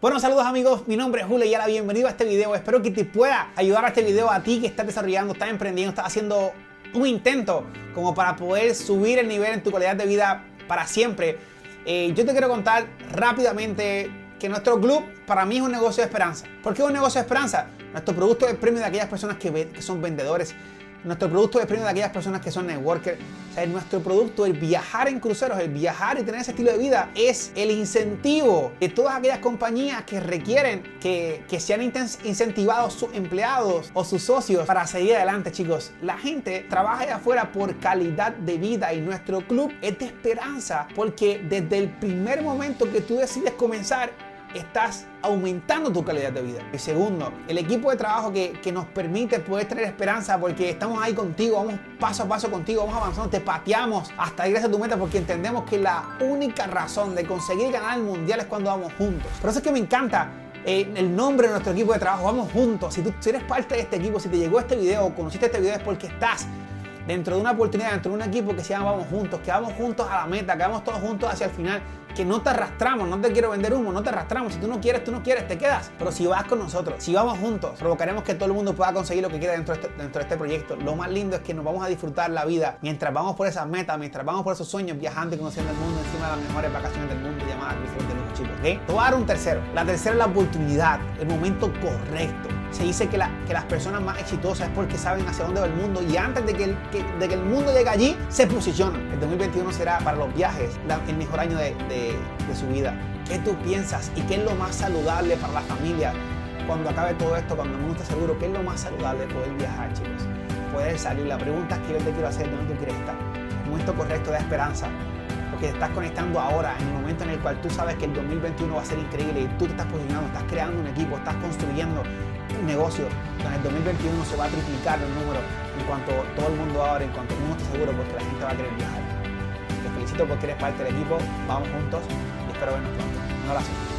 Bueno, saludos amigos, mi nombre es Julio y la bienvenido a este video. Espero que te pueda ayudar a este video a ti que estás desarrollando, estás emprendiendo, estás haciendo un intento como para poder subir el nivel en tu calidad de vida para siempre. Eh, yo te quiero contar rápidamente que nuestro club para mí es un negocio de esperanza. ¿Por qué es un negocio de esperanza? Nuestro producto es premio de aquellas personas que, que son vendedores, nuestro producto es premio de aquellas personas que son networkers. O sea, nuestro producto, el viajar en cruceros, el viajar y tener ese estilo de vida, es el incentivo de todas aquellas compañías que requieren que, que sean incentivados sus empleados o sus socios para seguir adelante, chicos. La gente trabaja allá afuera por calidad de vida y nuestro club es de esperanza porque desde el primer momento que tú decides comenzar, estás aumentando tu calidad de vida. Y segundo, el equipo de trabajo que, que, nos permite poder tener esperanza porque estamos ahí contigo, vamos paso a paso contigo, vamos avanzando, te pateamos hasta ir hacia tu meta porque entendemos que la única razón de conseguir ganar el mundial es cuando vamos juntos. Por eso es que me encanta eh, el nombre de nuestro equipo de trabajo, vamos juntos. Si tú eres parte de este equipo, si te llegó este video o conociste este video es porque estás dentro de una oportunidad, dentro de un equipo que se llama Vamos Juntos, que vamos juntos a la meta, que vamos todos juntos hacia el final, que no te arrastramos, no te quiero vender humo, no te arrastramos. Si tú no quieres, tú no quieres, te quedas. Pero si vas con nosotros, si vamos juntos, provocaremos que todo el mundo pueda conseguir lo que quiera dentro de, este, dentro de este proyecto. Lo más lindo es que nos vamos a disfrutar la vida mientras vamos por esas metas, mientras vamos por esos sueños, viajando y conociendo el mundo encima de las mejores vacaciones del mundo llamadas Cruceros de Lujo, chicos. ¿okay? Te voy a dar un tercero. La tercera es la oportunidad, el momento correcto. Se dice que, la, que las personas más exitosas es porque saben hacia dónde va el mundo y antes de que el, de que el mundo llegue allí, se posicionan. El 2021 será para los viajes el mejor año de, de, su vida. ¿Qué tú piensas y qué es lo más saludable para la familia cuando acabe todo esto, cuando el mundo esté seguro? ¿Qué es lo más saludable de poder viajar, chicos? Poder salir. La pregunta es que yo te quiero hacer, ¿dónde tú quieres estar? El momento correcto de esperanza. Porque te estás conectando ahora, en el momento en el cual tú sabes que el 2021 va a ser increíble y tú te estás posicionando, estás creando un equipo, estás construyendo negocio. En el 2021 se va a triplicar el número en cuanto todo el mundo ahora, en cuanto el mundo esté seguro, porque la gente va a querer viajar. Te felicito porque eres parte del equipo, vamos juntos y espero vernos pronto. Un abrazo.